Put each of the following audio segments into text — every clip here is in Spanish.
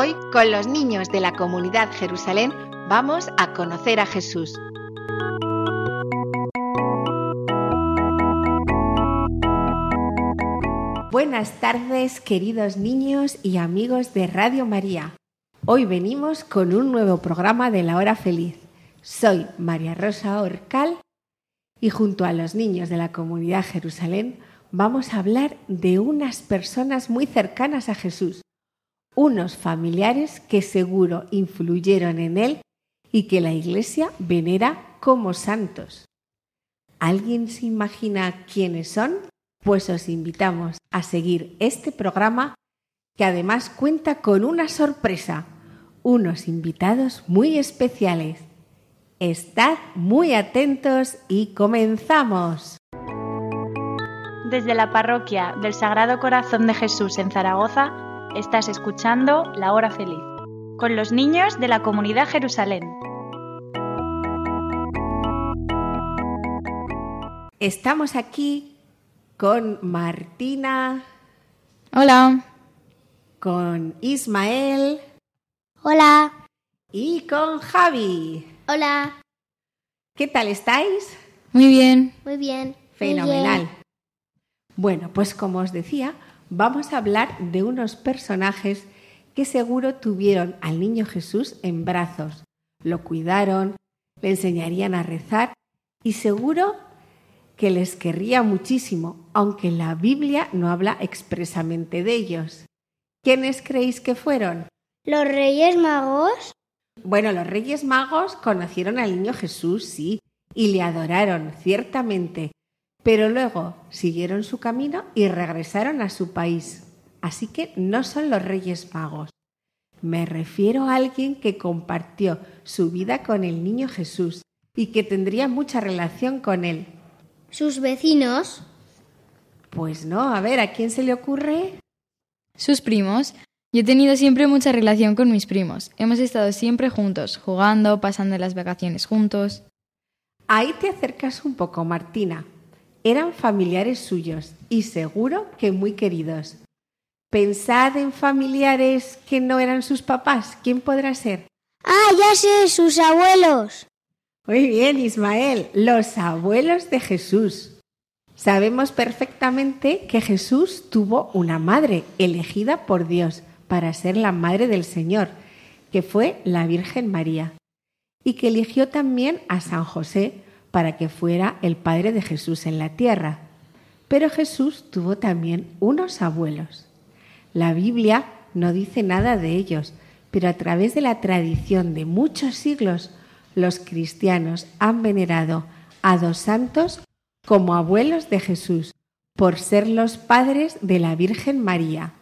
Hoy, con los niños de la comunidad Jerusalén, vamos a conocer a Jesús. Buenas tardes, queridos niños y amigos de Radio María. Hoy venimos con un nuevo programa de la hora feliz. Soy María Rosa Orcal y junto a los niños de la comunidad Jerusalén vamos a hablar de unas personas muy cercanas a Jesús unos familiares que seguro influyeron en él y que la Iglesia venera como santos. ¿Alguien se imagina quiénes son? Pues os invitamos a seguir este programa que además cuenta con una sorpresa, unos invitados muy especiales. Estad muy atentos y comenzamos. Desde la parroquia del Sagrado Corazón de Jesús en Zaragoza, estás escuchando La Hora Feliz, con los niños de la comunidad Jerusalén. Estamos aquí con Martina, Hola. con Ismael Hola. y con Javi. Hola. ¿Qué tal estáis? Muy bien. Muy bien. Fenomenal. Bueno, pues como os decía, vamos a hablar de unos personajes que seguro tuvieron al niño Jesús en brazos, lo cuidaron, le enseñarían a rezar y seguro que les querría muchísimo, aunque la Biblia no habla expresamente de ellos. ¿Quiénes creéis que fueron? Los Reyes Magos. Bueno, los Reyes Magos conocieron al niño Jesús, sí, y le adoraron, ciertamente, pero luego siguieron su camino y regresaron a su país. Así que no son los Reyes Magos. Me refiero a alguien que compartió su vida con el niño Jesús y que tendría mucha relación con él. Sus vecinos. Pues no, a ver, ¿a quién se le ocurre? Sus primos. Yo he tenido siempre mucha relación con mis primos. Hemos estado siempre juntos, jugando, pasando las vacaciones juntos. Ahí te acercas un poco, Martina. Eran familiares suyos y seguro que muy queridos. Pensad en familiares que no eran sus papás. ¿Quién podrá ser? Ah, ya sé, sus abuelos. Muy bien, Ismael, los abuelos de Jesús. Sabemos perfectamente que Jesús tuvo una madre elegida por Dios para ser la madre del Señor, que fue la Virgen María, y que eligió también a San José para que fuera el padre de Jesús en la tierra. Pero Jesús tuvo también unos abuelos. La Biblia no dice nada de ellos, pero a través de la tradición de muchos siglos, los cristianos han venerado a dos santos como abuelos de Jesús, por ser los padres de la Virgen María.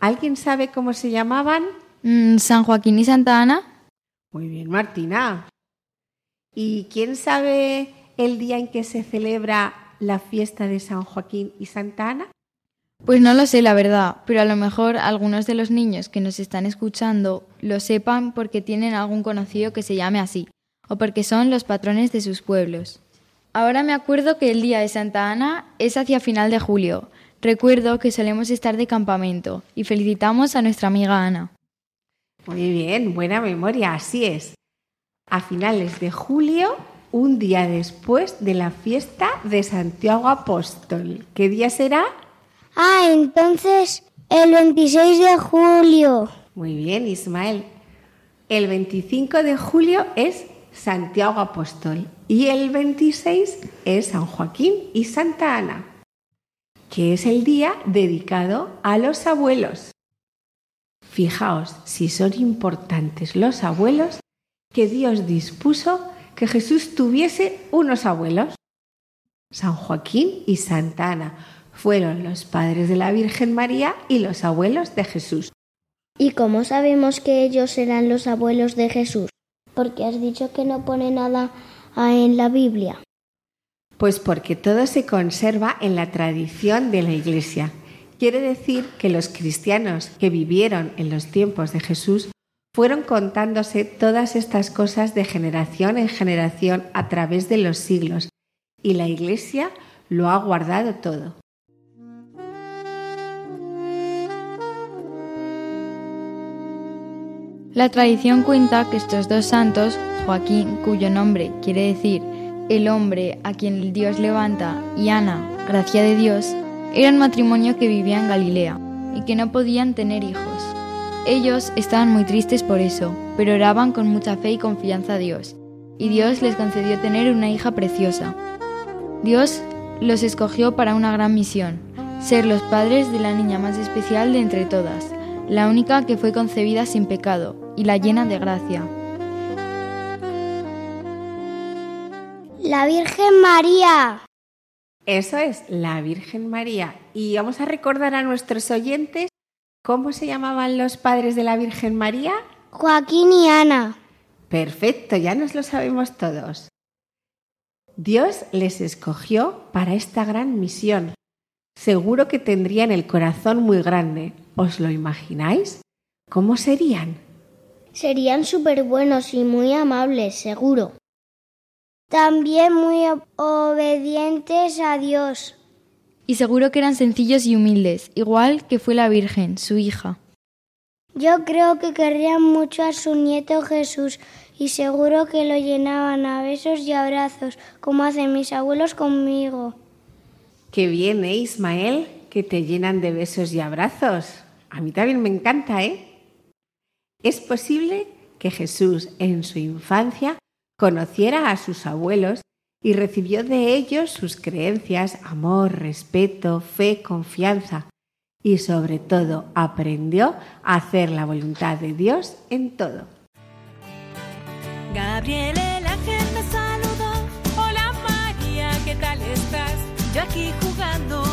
¿Alguien sabe cómo se llamaban? Mm, San Joaquín y Santa Ana. Muy bien, Martina. ¿Y quién sabe el día en que se celebra la fiesta de San Joaquín y Santa Ana? Pues no lo sé, la verdad, pero a lo mejor algunos de los niños que nos están escuchando lo sepan porque tienen algún conocido que se llame así, o porque son los patrones de sus pueblos. Ahora me acuerdo que el día de Santa Ana es hacia final de julio. Recuerdo que solemos estar de campamento y felicitamos a nuestra amiga Ana. Muy bien, buena memoria, así es. A finales de julio, un día después de la fiesta de Santiago Apóstol. ¿Qué día será? Ah, entonces el 26 de julio. Muy bien, Ismael. El 25 de julio es Santiago Apóstol Y el 26 es San Joaquín y Santa Ana, que es el día dedicado a los abuelos. Fijaos si son importantes los abuelos que Dios dispuso que Jesús tuviese unos abuelos. San Joaquín y Santa Ana fueron los padres de la Virgen María y los abuelos de Jesús. ¿Y cómo sabemos que ellos serán los abuelos de Jesús? Porque has dicho que no pone nada en la Biblia. Pues porque todo se conserva en la tradición de la Iglesia. Quiere decir que los cristianos que vivieron en los tiempos de Jesús fueron contándose todas estas cosas de generación en generación a través de los siglos y la Iglesia lo ha guardado todo. La tradición cuenta que estos dos santos, Joaquín, cuyo nombre quiere decir el hombre a quien Dios levanta, y Ana, gracia de Dios, eran matrimonio que vivía en Galilea y que no podían tener hijos. Ellos estaban muy tristes por eso, pero oraban con mucha fe y confianza a Dios, y Dios les concedió tener una hija preciosa. Dios los escogió para una gran misión, ser los padres de la niña más especial de entre todas, la única que fue concebida sin pecado y la llena de gracia. La Virgen María. Eso es, la Virgen María. Y vamos a recordar a nuestros oyentes cómo se llamaban los padres de la Virgen María. Joaquín y Ana. Perfecto, ya nos lo sabemos todos. Dios les escogió para esta gran misión. Seguro que tendrían el corazón muy grande. ¿Os lo imagináis? ¿Cómo serían? Serían súper buenos y muy amables, seguro. También muy obedientes a Dios. Y seguro que eran sencillos y humildes, igual que fue la Virgen, su hija. Yo creo que querrían mucho a su nieto Jesús y seguro que lo llenaban a besos y abrazos, como hacen mis abuelos conmigo. Qué bien, ¿eh, Ismael? Que te llenan de besos y abrazos. A mí también me encanta, ¿eh? Es posible que Jesús en su infancia conociera a sus abuelos y recibió de ellos sus creencias, amor, respeto, fe, confianza y sobre todo aprendió a hacer la voluntad de Dios en todo. Gabriel el ángel saludó. Hola María, ¿qué tal estás? Yo aquí jugando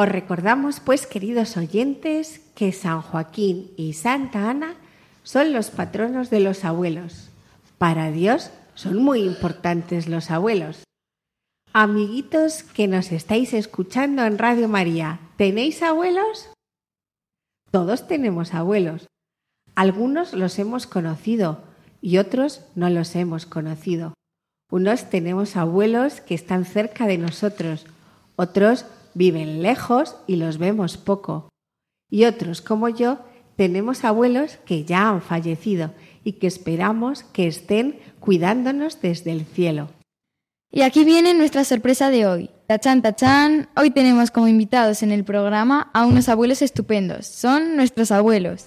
Os recordamos, pues, queridos oyentes, que San Joaquín y Santa Ana son los patronos de los abuelos. Para Dios son muy importantes los abuelos. Amiguitos que nos estáis escuchando en Radio María, ¿tenéis abuelos? Todos tenemos abuelos. Algunos los hemos conocido y otros no los hemos conocido. Unos tenemos abuelos que están cerca de nosotros, otros viven lejos y los vemos poco. Y otros, como yo, tenemos abuelos que ya han fallecido y que esperamos que estén cuidándonos desde el cielo. Y aquí viene nuestra sorpresa de hoy. Tachan, tachan. Hoy tenemos como invitados en el programa a unos abuelos estupendos. Son nuestros abuelos.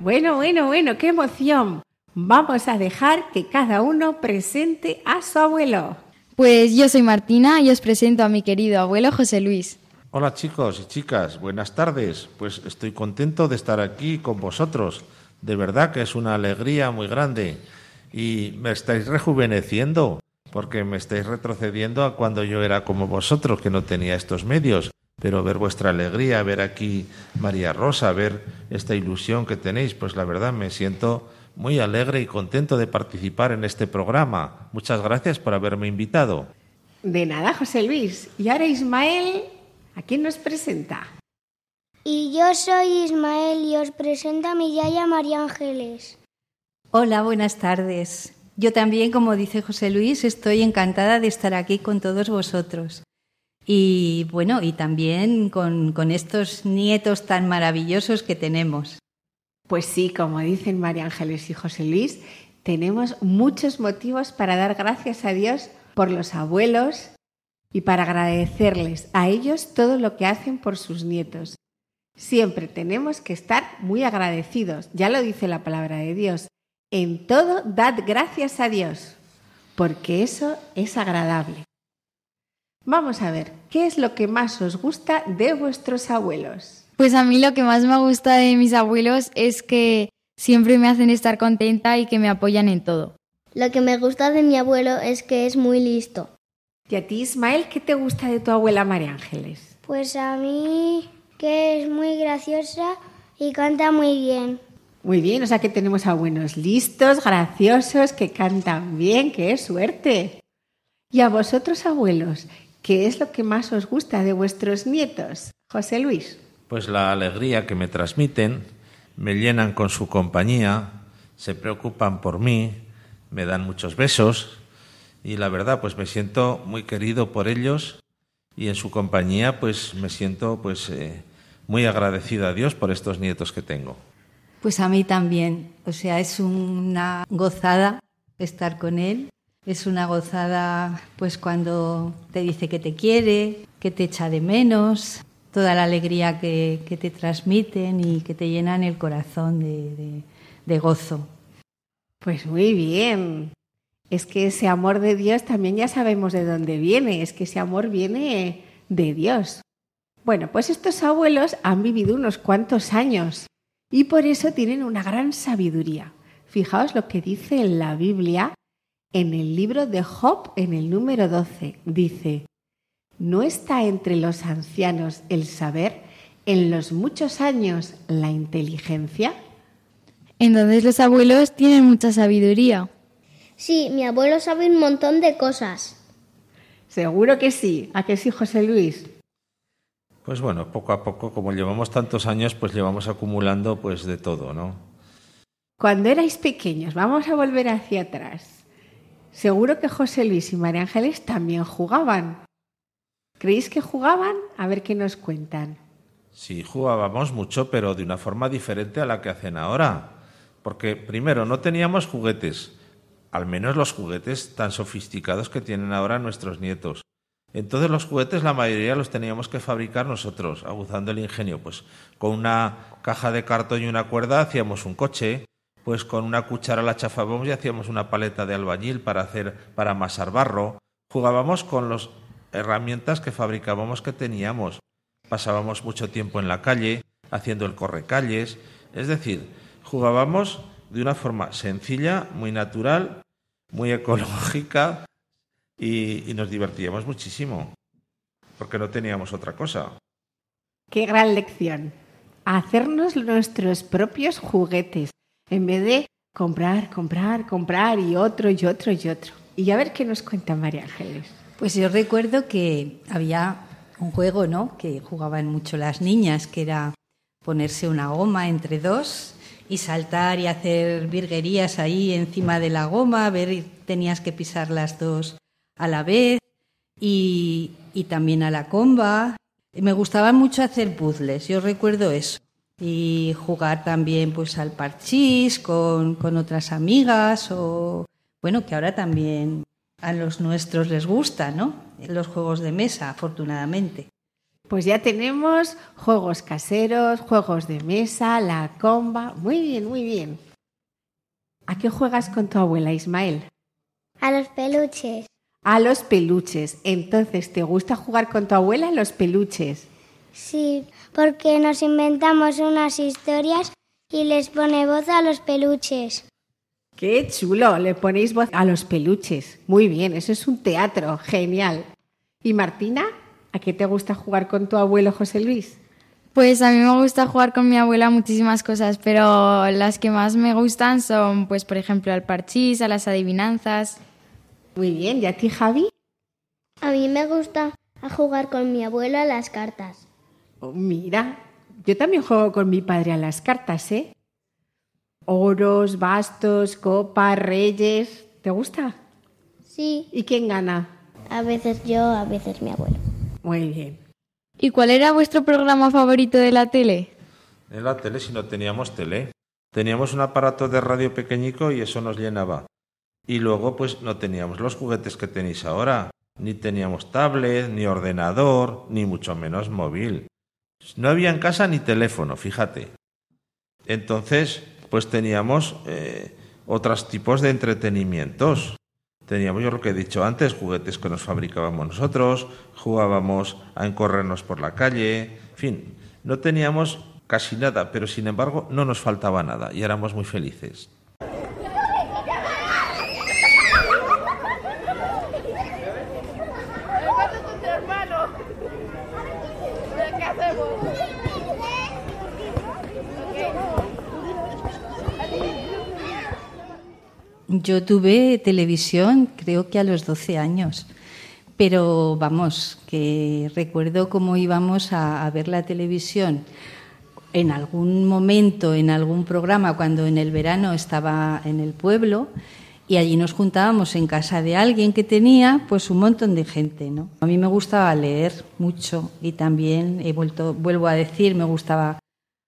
Bueno, bueno, bueno, qué emoción. Vamos a dejar que cada uno presente a su abuelo. Pues yo soy Martina y os presento a mi querido abuelo José Luis. Hola chicos y chicas, buenas tardes. Pues estoy contento de estar aquí con vosotros. De verdad que es una alegría muy grande. y me estáis rejuveneciendo, porque me estáis retrocediendo a cuando yo era como vosotros, que no tenía estos medios. Pero ver vuestra alegría, ver aquí María Rosa, ver esta ilusión que tenéis, pues la verdad me siento muy alegre y contento de participar en este programa. Muchas gracias por haberme invitado. De nada, José Luis. Y ahora Ismael, ¿a quién nos presenta? Y yo soy Ismael y os presento a mi yaya María Ángeles. Hola, buenas tardes. Yo también, como dice José Luis, estoy encantada de estar aquí con todos vosotros. Y bueno, y también con, estos nietos tan maravillosos que tenemos. Pues sí, como dicen María Ángeles y José Luis, tenemos muchos motivos para dar gracias a Dios por los abuelos y para agradecerles a ellos todo lo que hacen por sus nietos. Siempre tenemos que estar muy agradecidos, ya lo dice la palabra de Dios. En todo dad gracias a Dios, porque eso es agradable. Vamos a ver, ¿qué es lo que más os gusta de vuestros abuelos? Pues a mí lo que más me gusta de mis abuelos es que siempre me hacen estar contenta y que me apoyan en todo. Lo que me gusta de mi abuelo es que es muy listo. ¿Y a ti, Ismael, qué te gusta de tu abuela María Ángeles? Pues a mí que es muy graciosa y canta muy bien. Muy bien, o sea que tenemos abuelos listos, graciosos, que cantan bien, qué suerte. ¿Y a vosotros, abuelos, qué es lo que más os gusta de vuestros nietos? José Luis. Pues la alegría que me transmiten, me llenan con su compañía, se preocupan por mí, me dan muchos besos y la verdad pues me siento muy querido por ellos y en su compañía pues me siento pues eh, muy agradecido a Dios por estos nietos que tengo. Pues a mí también. O sea, es una gozada estar con él. Es una gozada pues cuando te dice que te quiere, que te echa de menos, toda la alegría que, que te transmiten y que te llenan el corazón de, de, de gozo. Pues muy bien. Es que ese amor de Dios también ya sabemos de dónde viene. Es que ese amor viene de Dios. Bueno, pues estos abuelos han vivido unos cuantos años y por eso tienen una gran sabiduría. Fijaos lo que dice en la Biblia en el libro de Job, en el número 12. Dice, ¿no está entre los ancianos el saber, en los muchos años la inteligencia? Entonces los abuelos tienen mucha sabiduría. Sí, mi abuelo sabe un montón de cosas. Seguro que sí. ¿A qué sí, José Luis? Pues bueno, poco a poco, como llevamos tantos años, pues llevamos acumulando pues de todo, ¿no? Cuando erais pequeños, vamos a volver hacia atrás. Seguro que José Luis y María Ángeles también jugaban. ¿Creéis que jugaban? A ver qué nos cuentan. Sí, jugábamos mucho, pero de una forma diferente a la que hacen ahora. Porque primero no teníamos juguetes, al menos los juguetes tan sofisticados que tienen ahora nuestros nietos. Entonces los juguetes la mayoría los teníamos que fabricar nosotros, aguzando el ingenio. Pues con una caja de cartón y una cuerda hacíamos un coche, pues con una cuchara la chafábamos y hacíamos una paleta de albañil para hacer para amasar barro. Jugábamos con las herramientas que fabricábamos que teníamos. Pasábamos mucho tiempo en la calle haciendo el correcalles, es decir, jugábamos de una forma sencilla, muy natural, muy ecológica y, y nos divertíamos muchísimo, porque no teníamos otra cosa. Qué gran lección. Hacernos nuestros propios juguetes en vez de comprar, comprar, comprar y otro y otro y otro. Y a ver qué nos cuenta María Ángeles. Pues yo recuerdo que había un juego, ¿no? Que jugaban mucho las niñas, que era ponerse una goma entre dos y saltar y hacer virguerías ahí encima de la goma, ver, tenías que pisar las dos a la vez y, y también a la comba. Me gustaba mucho hacer puzzles, yo recuerdo eso. Y jugar también pues al parchís con, con otras amigas o bueno, que ahora también a los nuestros les gusta, ¿no? Los juegos de mesa, afortunadamente. Pues ya tenemos juegos caseros, juegos de mesa, la comba. Muy bien, muy bien. ¿A qué juegas con tu abuela, Ismael? A los peluches. A los peluches. Entonces, ¿te gusta jugar con tu abuela a los peluches? Sí, porque nos inventamos unas historias y les pone voz a los peluches. Qué chulo, le ponéis voz a los peluches. Muy bien, eso es un teatro, genial. ¿Y Martina? ¿A qué te gusta jugar con tu abuelo José Luis? Pues a mí me gusta jugar con mi abuela muchísimas cosas, pero las que más me gustan son, pues por ejemplo, al parchís, a las adivinanzas. Muy bien, ¿y a ti Javi? A mí me gusta jugar con mi abuelo a las cartas. Oh, mira, yo también juego con mi padre a las cartas, ¿eh? Oros, bastos, copas, reyes. ¿Te gusta? Sí, ¿Y quién gana? a veces yo, a veces mi abuelo. Muy bien. ¿Y cuál era vuestro programa favorito de la tele? En la tele si no teníamos tele. Teníamos un aparato de radio pequeñico y eso nos llenaba. Y luego pues no teníamos los juguetes que tenéis ahora. Ni teníamos tablet, ni ordenador, ni mucho menos móvil. No había en casa ni teléfono, fíjate. Entonces, pues teníamos eh, otros tipos de entretenimientos. Teníamos, yo lo que he dicho antes, juguetes que nos fabricábamos nosotros, jugábamos a encorrernos por la calle, en fin, no teníamos casi nada, pero sin embargo no nos faltaba nada y éramos muy felices. Yo tuve televisión creo que a los 12 años, pero vamos, que recuerdo cómo íbamos a, ver la televisión en algún momento, en algún programa, cuando en el verano estaba en el pueblo, y allí nos juntábamos en casa de alguien que tenía pues un montón de gente, ¿no? A mí me gustaba leer mucho y también he vuelto, vuelvo a decir, me gustaba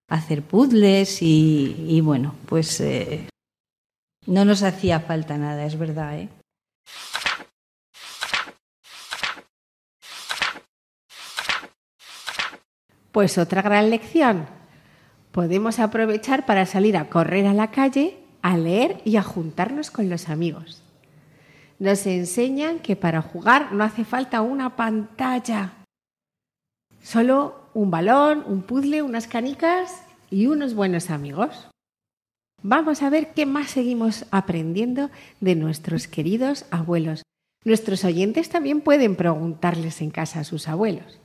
hacer puzzles y, y bueno, pues eh, no nos hacía falta nada, es verdad, ¿eh? Pues otra gran lección. Podemos aprovechar para salir a correr a la calle, a leer y a juntarnos con los amigos. Nos enseñan que para jugar no hace falta una pantalla. Solo un balón, un puzzle, unas canicas y unos buenos amigos. Vamos a ver qué más seguimos aprendiendo de nuestros queridos abuelos. Nuestros oyentes también pueden preguntarles en casa a sus abuelos.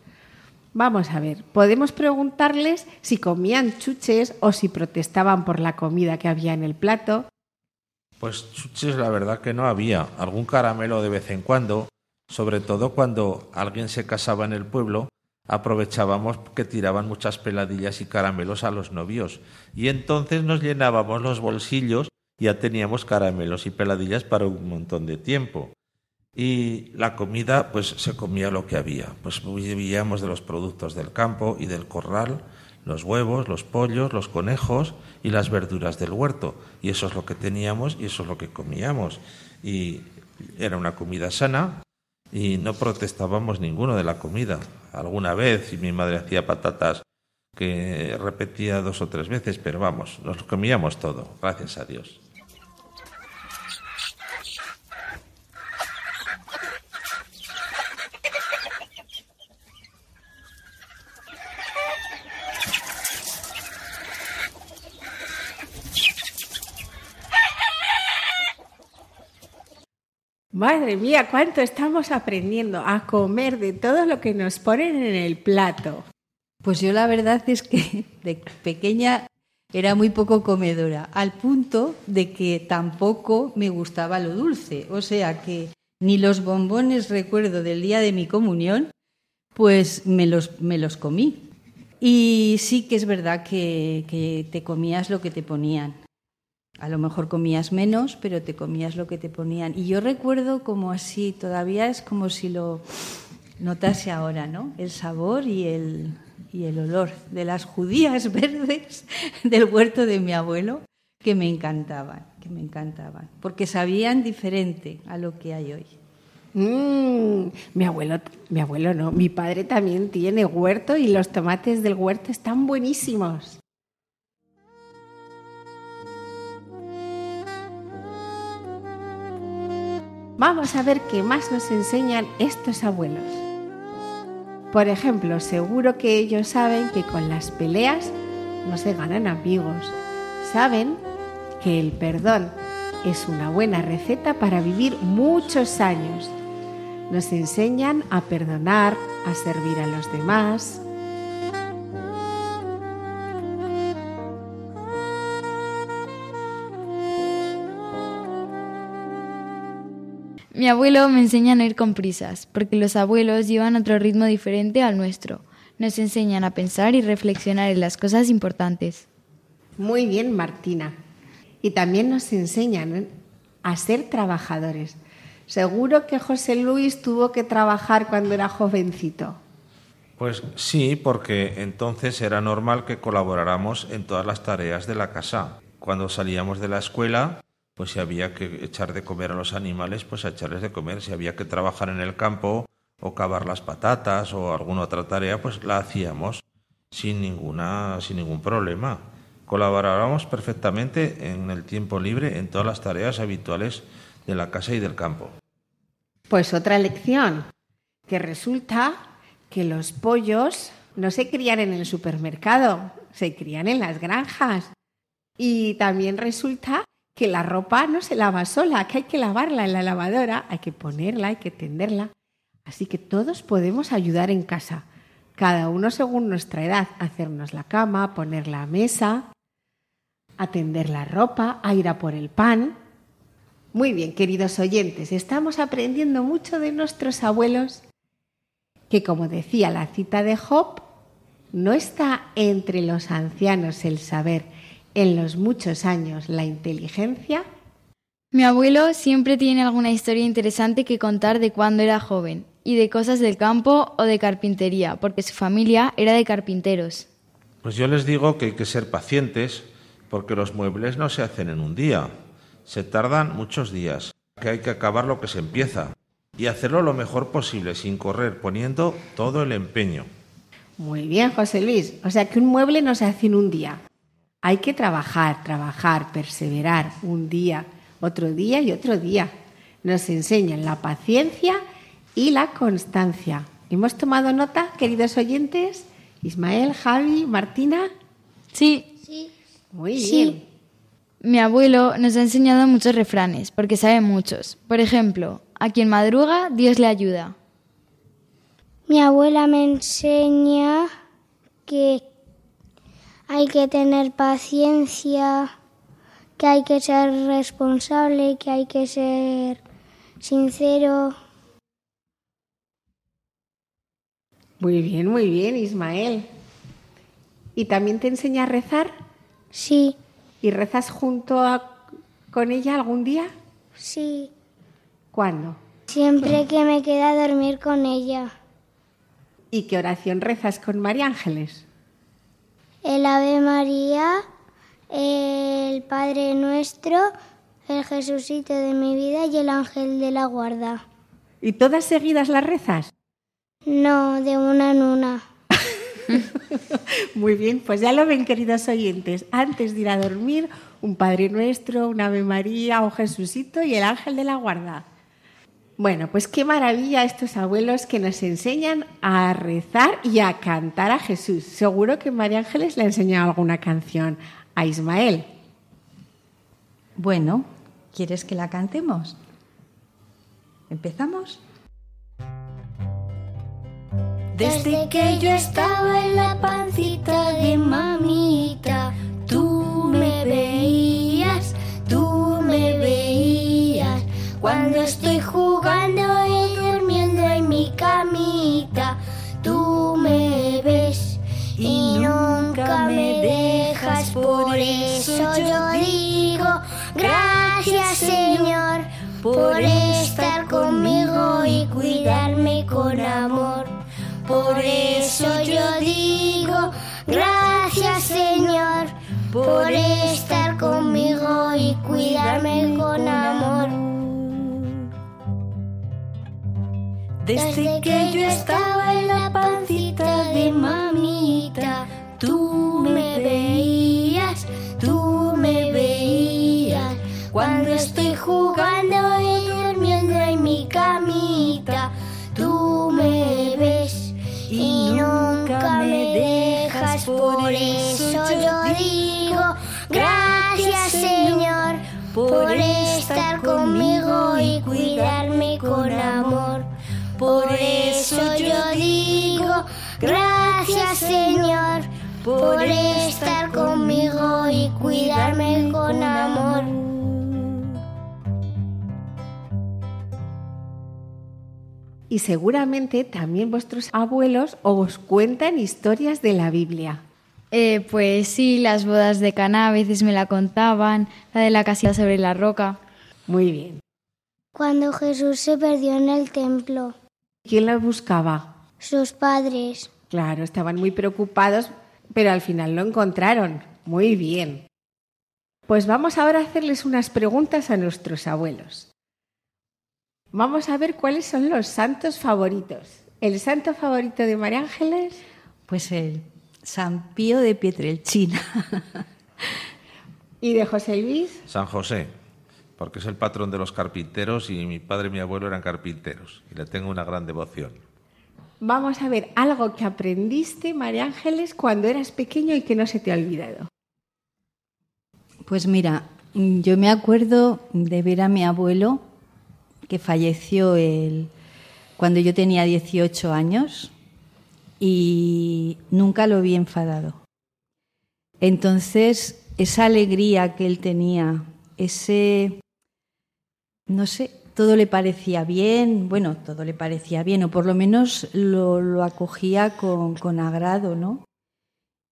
Vamos a ver, podemos preguntarles si comían chuches o si protestaban por la comida que había en el plato. Pues chuches la verdad que no había, algún caramelo de vez en cuando, sobre todo cuando alguien se casaba en el pueblo, aprovechábamos que tiraban muchas peladillas y caramelos a los novios y entonces nos llenábamos los bolsillos ya teníamos caramelos y peladillas para un montón de tiempo. Y la comida, pues se comía lo que había. Pues vivíamos de los productos del campo y del corral, los huevos, los pollos, los conejos y las verduras del huerto. Y eso es lo que teníamos y eso es lo que comíamos. Y era una comida sana y no protestábamos ninguno de la comida. Alguna vez, y mi madre hacía patatas que repetía dos o tres veces, pero vamos, nos comíamos todo, gracias a Dios. Madre mía, cuánto estamos aprendiendo a comer de todo lo que nos ponen en el plato. Pues yo la verdad es que de pequeña era muy poco comedora, al punto de que tampoco me gustaba lo dulce. O sea que ni los bombones recuerdo del día de mi comunión, pues me los, me los comí. Y sí que es verdad que, que te comías lo que te ponían. A lo mejor comías menos, pero te comías lo que te ponían. Y yo recuerdo como así, todavía es como si lo notase ahora, ¿no? El sabor y el, y el olor de las judías verdes del huerto de mi abuelo, que me encantaban, que me encantaban, porque sabían diferente a lo que hay hoy. Mm, mi abuelo, mi abuelo no, mi padre también tiene huerto y los tomates del huerto están buenísimos. Vamos a ver qué más nos enseñan estos abuelos. Por ejemplo, seguro que ellos saben que con las peleas no se ganan amigos. Saben que el perdón es una buena receta para vivir muchos años. Nos enseñan a perdonar, a servir a los demás. Mi abuelo me enseña a no ir con prisas, porque los abuelos llevan otro ritmo diferente al nuestro. Nos enseñan a pensar y reflexionar en las cosas importantes. Muy bien, Martina. Y también nos enseñan a ser trabajadores. Seguro que José Luis tuvo que trabajar cuando era jovencito. Pues sí, porque entonces era normal que colaboráramos en todas las tareas de la casa. Cuando salíamos de la escuela, pues si había que echar de comer a los animales, pues a echarles de comer. Si había que trabajar en el campo o cavar las patatas o alguna otra tarea, pues la hacíamos sin ninguna sin ningún problema. Colaborábamos perfectamente en el tiempo libre en todas las tareas habituales de la casa y del campo. Pues otra lección, que resulta que los pollos no se crían en el supermercado, se crían en las granjas. Y también resulta que la ropa no se lava sola, que hay que lavarla en la lavadora, hay que ponerla, hay que tenderla. Así que todos podemos ayudar en casa, cada uno según nuestra edad, hacernos la cama, poner la mesa, atender la ropa, a ir a por el pan. Muy bien, queridos oyentes, estamos aprendiendo mucho de nuestros abuelos, que como decía la cita de Job, no está entre los ancianos el saber, en los muchos años la inteligencia. Mi abuelo siempre tiene alguna historia interesante que contar de cuando era joven y de cosas del campo o de carpintería, porque su familia era de carpinteros. Pues yo les digo que hay que ser pacientes porque los muebles no se hacen en un día, se tardan muchos días, que hay que acabar lo que se empieza y hacerlo lo mejor posible sin correr, poniendo todo el empeño. Muy bien, José Luis. O sea que un mueble no se hace en un día. Hay que trabajar, trabajar, perseverar un día, otro día y otro día. Nos enseñan la paciencia y la constancia. ¿Hemos tomado nota, queridos oyentes? Ismael, Javi, Martina. Sí, Muy bien. mi abuelo nos ha enseñado muchos refranes, porque sabe muchos. Por ejemplo, a quien madruga, Dios le ayuda. Mi abuela me enseña que hay que tener paciencia, que hay que ser responsable, que hay que ser sincero. Muy bien, muy bien, Ismael. ¿Y también te enseña a rezar? Sí, ¿Y rezas junto a- con ella algún día? sí. ¿Cuándo? Siempre que me queda dormir con ella. ¿Y qué oración rezas con María Ángeles? El Ave María, el Padre Nuestro, el Jesucito de mi vida y el Ángel de la Guarda. ¿Y todas seguidas las rezas? No, de una en una. Muy bien, pues ya lo ven, queridos oyentes. Antes de ir a dormir, un Padre Nuestro, un Ave María, un Jesucito y el Ángel de la Guarda. Bueno, pues qué maravilla estos abuelos que nos enseñan a rezar y a cantar a Jesús. Seguro que María Ángeles le ha enseñado alguna canción a Ismael. Bueno, ¿quieres que la cantemos? ¿Empezamos? Desde que yo estaba en la pancita de mamita, tú me veías, Cuando estoy jugando y durmiendo en mi camita, tú me ves y nunca me dejas. Por eso yo digo, gracias Señor, por estar conmigo y cuidarme con amor. Por eso yo digo, gracias Señor, por estar conmigo y cuidarme con amor. Desde que yo estaba en la pancita de mamita, tú me veías, tú me veías. Cuando estoy jugando y durmiendo en mi camita, tú me ves y nunca me dejas. Por por estar conmigo y cuidarme con amor. Y seguramente también vuestros abuelos os cuentan historias de la Biblia. Eh, pues sí, las bodas de Caná a veces me la contaban, la de la casita sobre la roca. Muy bien. Cuando Jesús se perdió en el templo, ¿Quién lo buscaba? sus padres. Claro, estaban muy preocupados, pero al final lo encontraron. Muy bien. Pues vamos ahora a hacerles unas preguntas a nuestros abuelos. Vamos a ver cuáles son los santos favoritos. ¿El santo favorito de María Ángeles? Pues el San Pío de Pietrelcina. ¿Y de José Luis? San José, porque es el patrón de los carpinteros y mi padre y mi abuelo eran carpinteros y le tengo una gran devoción. Vamos a ver algo que aprendiste, María Ángeles, cuando eras pequeño y que no se te ha olvidado. Pues mira, yo me acuerdo de ver a mi abuelo que falleció el- cuando yo tenía 18 años y nunca lo vi enfadado. Entonces, esa alegría que él tenía, ese, no sé, todo le parecía bien, bueno, todo le parecía bien, o por lo menos lo, lo acogía con, con agrado, ¿no?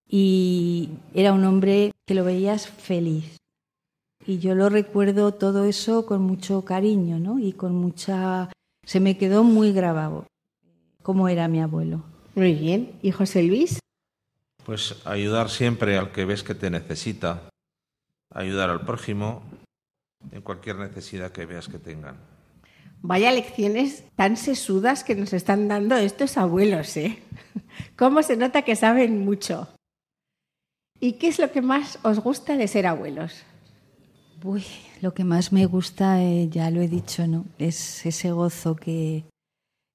Y era un hombre que lo veías feliz. Y yo lo recuerdo todo eso con mucho cariño, ¿no? Y con mucha... Se me quedó muy grabado cómo era mi abuelo. Muy bien. ¿Y José Luis? Pues ayudar siempre al que ves que te necesita, ayudar al prójimo en cualquier necesidad que veas que tengan. Vaya lecciones tan sesudas que nos están dando estos abuelos, ¿eh? ¿Cómo se nota que saben mucho? ¿Y qué es lo que más os gusta de ser abuelos? Uy, lo que más me gusta, eh, ya lo he dicho, ¿no? Es ese gozo que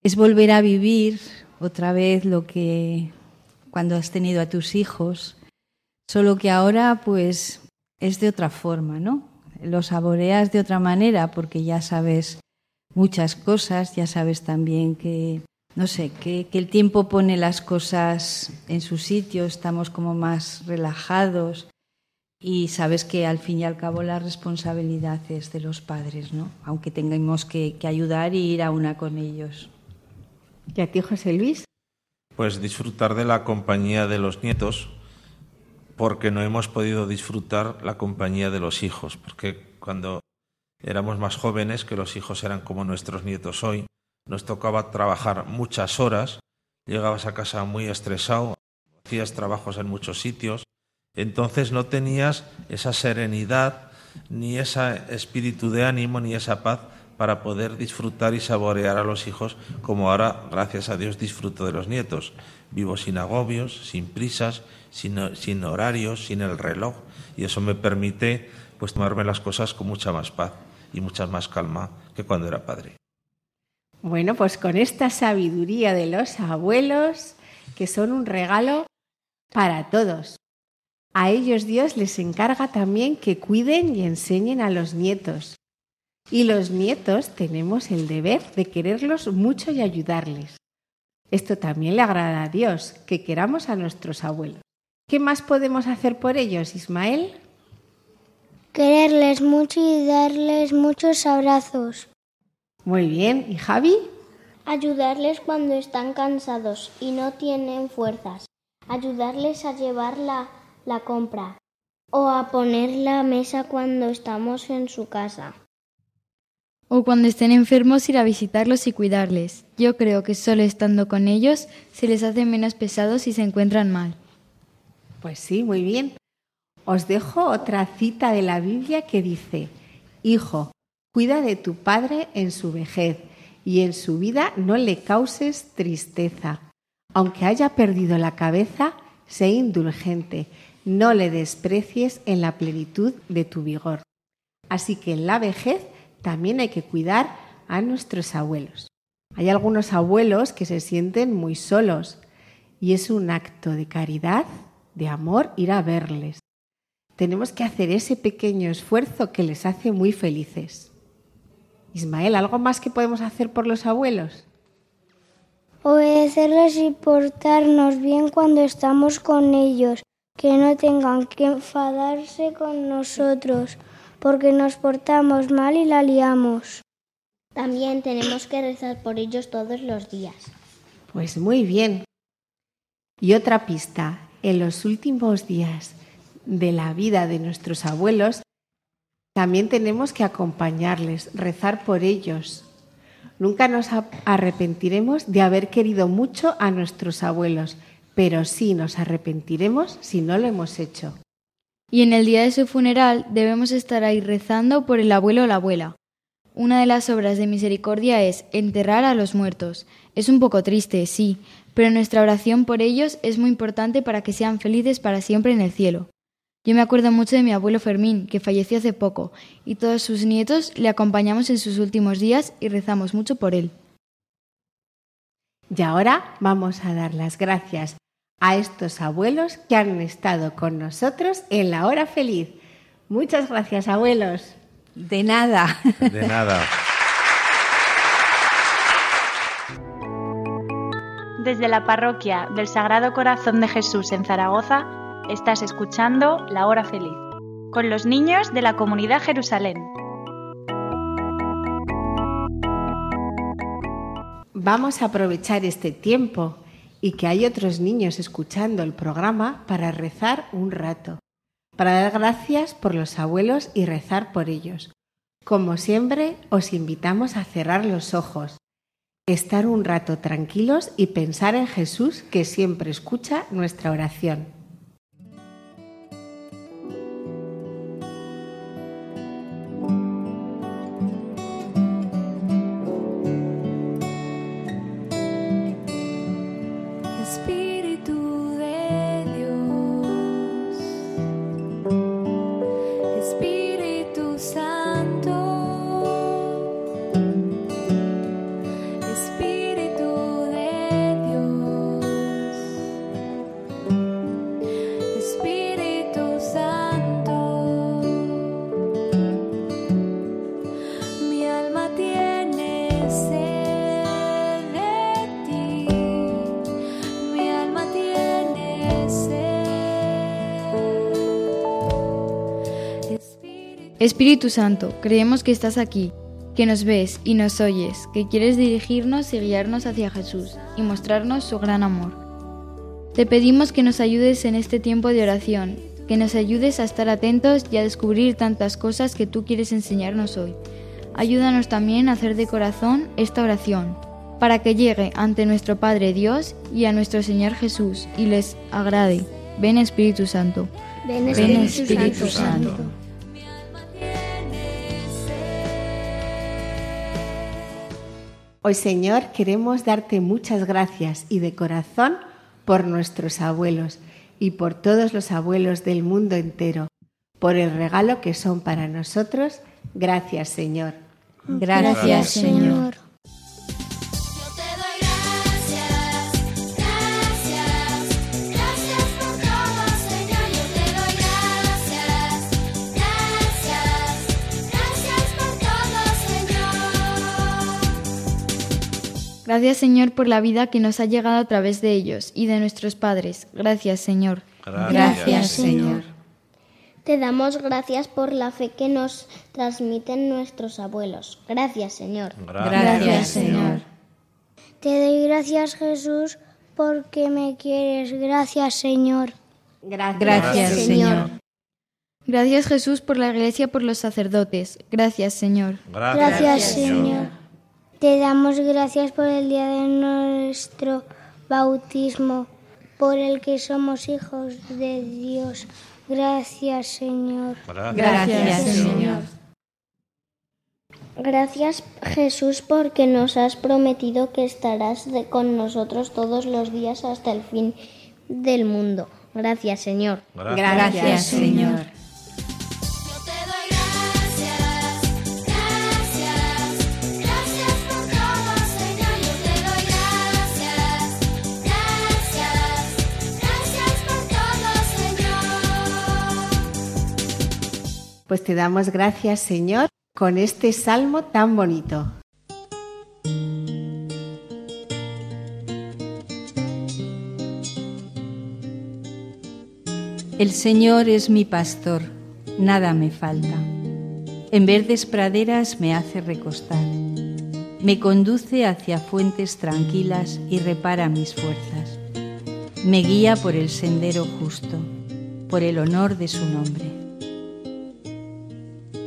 es volver a vivir otra vez lo que cuando has tenido a tus hijos, solo que ahora pues es de otra forma, ¿no? Lo saboreas de otra manera porque ya sabes muchas cosas, ya sabes también que, no sé, que, que el tiempo pone las cosas en su sitio, estamos como más relajados y sabes que al fin y al cabo la responsabilidad es de los padres, ¿no? Aunque tengamos que, que ayudar y ir a una con ellos. ¿Y a ti, José Luis? Pues disfrutar de la compañía de los nietos, porque no hemos podido disfrutar la compañía de los hijos, porque cuando éramos más jóvenes, que los hijos eran como nuestros nietos hoy, nos tocaba trabajar muchas horas, llegabas a casa muy estresado, hacías trabajos en muchos sitios, entonces no tenías esa serenidad, ni ese espíritu de ánimo, ni esa paz para poder disfrutar y saborear a los hijos como ahora, gracias a Dios, disfruto de los nietos. Vivo sin agobios, sin prisas, sin, sin horarios, sin el reloj y eso me permite pues tomarme las cosas con mucha más paz y mucha más calma que cuando era padre. Bueno, pues con esta sabiduría de los abuelos, que son un regalo para todos. A ellos Dios les encarga también que cuiden y enseñen a los nietos. Y los nietos tenemos el deber de quererlos mucho y ayudarles. Esto también le agrada a Dios, que queramos a nuestros abuelos. ¿Qué más podemos hacer por ellos, Ismael? Quererles mucho y darles muchos abrazos. Muy bien. ¿Y Javi? Ayudarles cuando están cansados y no tienen fuerzas. Ayudarles a llevar la, la compra. O a poner la mesa cuando estamos en su casa. O cuando estén enfermos ir a visitarlos y cuidarles. Yo creo que solo estando con ellos se les hace menos pesados si se encuentran mal. Pues sí, muy bien. Os dejo otra cita de la Biblia que dice, Hijo, cuida de tu padre en su vejez y en su vida no le causes tristeza. Aunque haya perdido la cabeza, sé indulgente, no le desprecies en la plenitud de tu vigor. Así que en la vejez también hay que cuidar a nuestros abuelos. Hay algunos abuelos que se sienten muy solos y es un acto de caridad, de amor, ir a verles. Tenemos que hacer ese pequeño esfuerzo que les hace muy felices. Ismael, ¿algo más que podemos hacer por los abuelos? obedecerles y portarnos bien cuando estamos con ellos, que no tengan que enfadarse con nosotros, porque nos portamos mal y la liamos. También tenemos que rezar por ellos todos los días. Pues muy bien. Y otra pista, en los últimos días de la vida de nuestros abuelos, también tenemos que acompañarles, rezar por ellos. Nunca nos arrepentiremos de haber querido mucho a nuestros abuelos, pero sí nos arrepentiremos si no lo hemos hecho. Y en el día de su funeral debemos estar ahí rezando por el abuelo o la abuela. Una de las obras de misericordia es enterrar a los muertos. Es un poco triste, sí, pero nuestra oración por ellos es muy importante para que sean felices para siempre en el cielo. Yo me acuerdo mucho de mi abuelo Fermín, que falleció hace poco, y todos sus nietos le acompañamos en sus últimos días y rezamos mucho por él. Y ahora vamos a dar las gracias a estos abuelos que han estado con nosotros en la hora feliz. Muchas gracias, abuelos. De nada. De nada. Desde la parroquia del Sagrado Corazón de Jesús en Zaragoza, estás escuchando La Hora Feliz, con los niños de la comunidad Jerusalén. Vamos a aprovechar este tiempo y que hay otros niños escuchando el programa para rezar un rato, para dar gracias por los abuelos y rezar por ellos. Como siempre, os invitamos a cerrar los ojos, estar un rato tranquilos y pensar en Jesús que siempre escucha nuestra oración. Espíritu Santo, creemos que estás aquí, que nos ves y nos oyes, que quieres dirigirnos y guiarnos hacia Jesús y mostrarnos su gran amor. Te pedimos que nos ayudes en este tiempo de oración, que nos ayudes a estar atentos y a descubrir tantas cosas que tú quieres enseñarnos hoy. Ayúdanos también a hacer de corazón esta oración, para que llegue ante nuestro Padre Dios y a nuestro Señor Jesús y les agrade. Ven Espíritu Santo. Ven Ven Espíritu, Espíritu Santo. Santo. Hoy, Señor, queremos darte muchas gracias y de corazón por nuestros abuelos y por todos los abuelos del mundo entero, por el regalo que son para nosotros. Gracias, Señor. Gracias, Señor. Gracias Señor por la vida que nos ha llegado a través de ellos y de nuestros padres. Gracias Señor. Gracias, Señor. Te damos gracias por la fe que nos transmiten nuestros abuelos. Gracias, Señor. Gracias, Señor. Te doy gracias, Jesús, porque me quieres. Gracias, Señor. Gracias, Señor. Gracias Jesús por la iglesia, por los sacerdotes. Gracias Señor. Gracias, Señor. Te damos gracias por el día de nuestro bautismo, por el que somos hijos de Dios. Gracias, Señor. Gracias, Señor. Gracias, Jesús, porque nos has prometido que estarás de- con nosotros todos los días hasta el fin del mundo. Gracias, Señor. Gracias, Señor. Pues te damos gracias, Señor, con este salmo tan bonito. El Señor es mi pastor, nada me falta. En verdes praderas me hace recostar. Me conduce hacia fuentes tranquilas y repara mis fuerzas. Me guía por el sendero justo, por el honor de su nombre.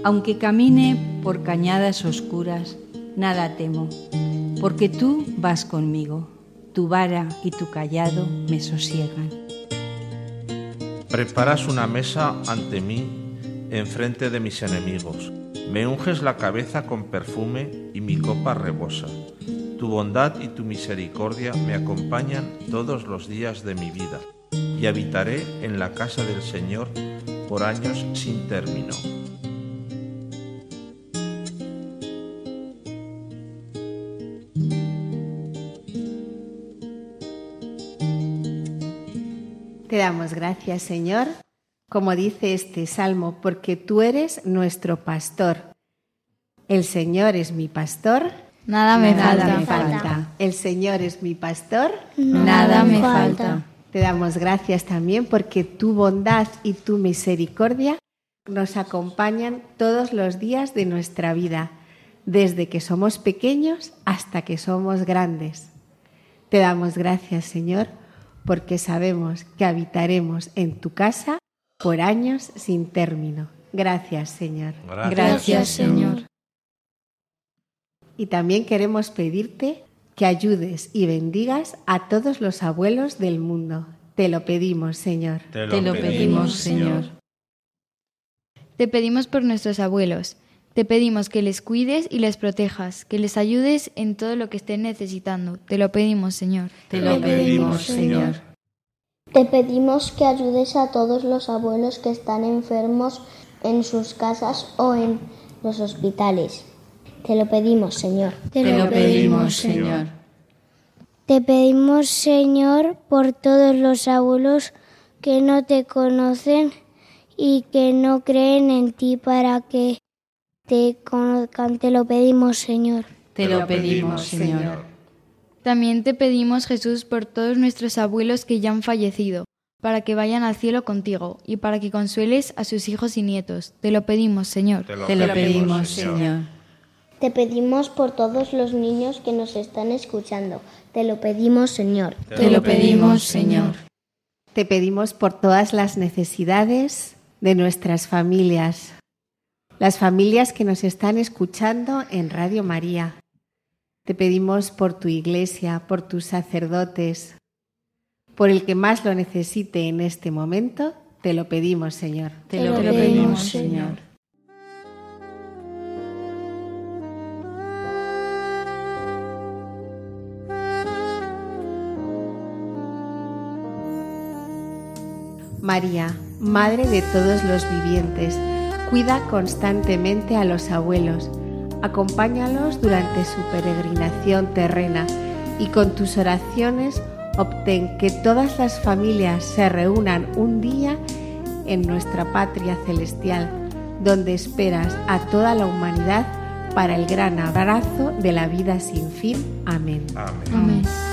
Aunque camine por cañadas oscuras, nada temo, porque tú vas conmigo, tu vara y tu callado me sosiegan. Preparas una mesa ante mí, enfrente de mis enemigos. Me unges la cabeza con perfume y mi copa rebosa. Tu bondad y tu misericordia me acompañan todos los días de mi vida, y habitaré en la casa del Señor por años sin término. Damos gracias, Señor, como dice este salmo, porque tú eres nuestro pastor. El Señor es mi pastor. Nada me Nada falta. me falta. El Señor es mi pastor. Nada me falta. Te damos gracias también porque tu bondad y tu misericordia nos acompañan todos los días de nuestra vida, desde que somos pequeños hasta que somos grandes. Te damos gracias, Señor, porque sabemos que habitaremos en tu casa por años sin término. Gracias, Señor. Gracias, Señor. Y también queremos pedirte que ayudes y bendigas a todos los abuelos del mundo. Te lo pedimos, Señor. Te Te lo pedimos, Señor. Te pedimos por nuestros abuelos. Te pedimos que les cuides y les protejas, que les ayudes en todo lo que estén necesitando. Te lo pedimos, Señor. Te lo pedimos, Señor. Te pedimos que ayudes a todos los abuelos que están enfermos en sus casas o en los hospitales. Te lo pedimos, Señor. Te lo pedimos, Señor. Te pedimos, Señor, por todos los abuelos que no te conocen y que no creen en ti para que te conozcan. Te lo pedimos, Señor. Te lo pedimos, Señor. También te pedimos, Jesús, por todos nuestros abuelos que ya han fallecido, para que vayan al cielo contigo y para que consueles a sus hijos y nietos. Te lo pedimos, Señor. Te lo pedimos, Señor. Te pedimos por todos los niños que nos están escuchando. Te lo pedimos, Señor. Te lo pedimos, Señor. Te pedimos por todas las necesidades de nuestras familias, las familias que nos están escuchando en Radio María. Te pedimos por tu iglesia, por tus sacerdotes, por el que más lo necesite en este momento. Te lo pedimos, Señor. Te lo pedimos, Señor. María, Madre de todos los vivientes, cuida constantemente a los abuelos, acompáñalos durante su peregrinación terrena y con tus oraciones obtén que todas las familias se reúnan un día en nuestra patria celestial, donde esperas a toda la humanidad para el gran abrazo de la vida sin fin. Amén. Amén. Amén.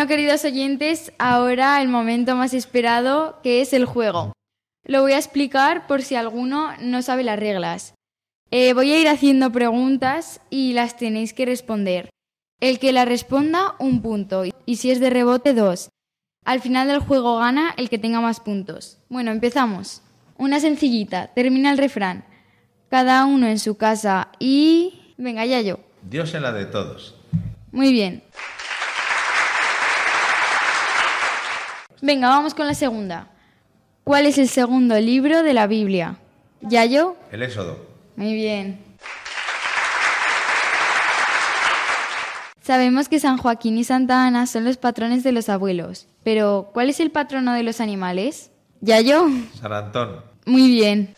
Bueno, queridos oyentes, ahora el momento más esperado, que es el juego. Lo voy a explicar por si alguno no sabe las reglas. Eh, voy a ir haciendo preguntas y las tenéis que responder. El que la responda, un punto. Y si es de rebote, dos. Al final del juego gana el que tenga más puntos. Bueno, empezamos. Una sencillita. Termina el refrán. Cada uno en su casa y... Venga, ya yo. Dios en la de todos. Muy bien. Venga, vamos con la segunda. ¿Cuál es el segundo libro de la Biblia? ¿Yayo? El Éxodo. Muy bien. Sabemos que San Joaquín y Santa Ana son los patrones de los abuelos, pero ¿cuál es el patrono de los animales? ¿Yayo? San Antón. Muy bien.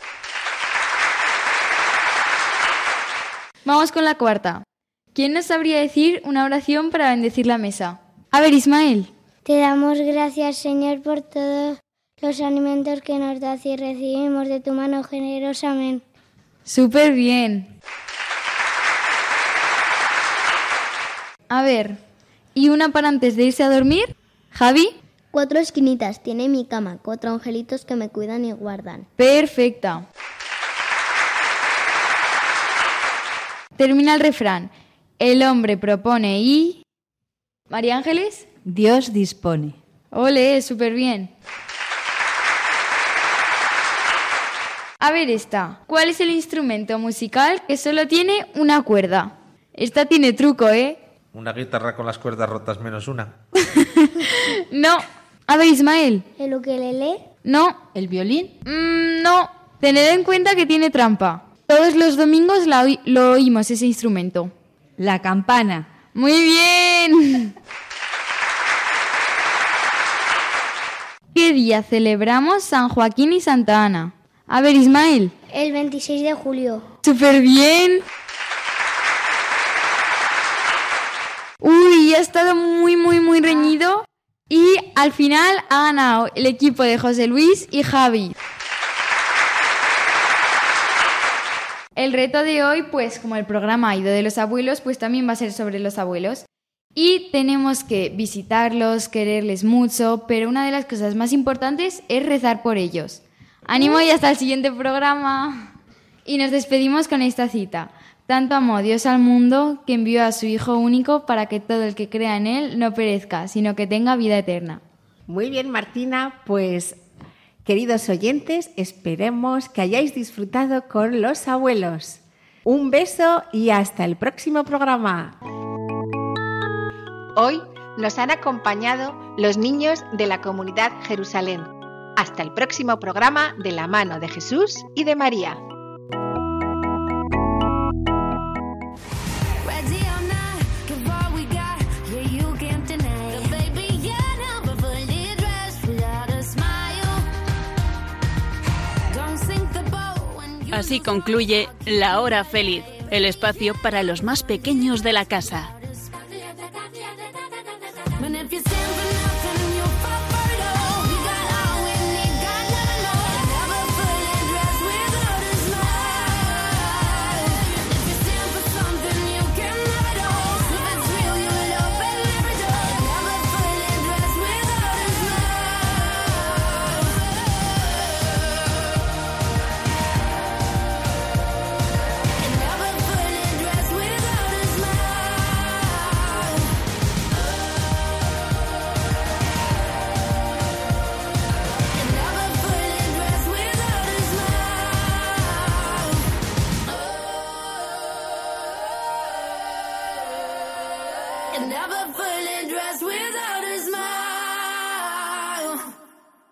Vamos con la cuarta. ¿Quién nos sabría decir una oración para bendecir la mesa? A ver, Ismael. Te damos gracias, Señor, por todos los alimentos que nos das y recibimos de tu mano generosamente. Súper bien. A ver, ¿y una para antes de irse a dormir? Javi. Cuatro esquinitas tiene mi cama, cuatro angelitos que me cuidan y guardan. Perfecta. Termina el refrán. El hombre propone y... María Ángeles. Dios dispone. Ole, súper bien. A ver esta. ¿Cuál es el instrumento musical que solo tiene una cuerda? Esta tiene truco, ¿eh? Una guitarra con las cuerdas rotas menos una. No. A ver, Ismael. ¿El ukelele? No. ¿El violín? Mm, no. Tened en cuenta que tiene trampa. Todos los domingos la lo oímos ese instrumento. La campana. Muy bien. ¿Qué día celebramos San Joaquín y Santa Ana? A ver, Ismael. El 26 de julio. Súper bien. Uy, ha estado muy, muy, muy reñido. Y al final ha ganado el equipo de José Luis y Javi. El reto de hoy, pues como el programa ha ido de los abuelos, pues también va a ser sobre los abuelos. Y tenemos que visitarlos, quererles mucho, pero una de las cosas más importantes es rezar por ellos. Ánimo y hasta el siguiente programa. Y nos despedimos con esta cita. Tanto amó Dios al mundo que envió a su Hijo único para que todo el que crea en Él no perezca, sino que tenga vida eterna. Muy bien, Martina, pues queridos oyentes, esperemos que hayáis disfrutado con los abuelos. Un beso y hasta el próximo programa. Hoy nos han acompañado los niños de la comunidad Jerusalén. Hasta el próximo programa de la mano de Jesús y de María. Así concluye La Hora Feliz, el espacio para los más pequeños de la casa.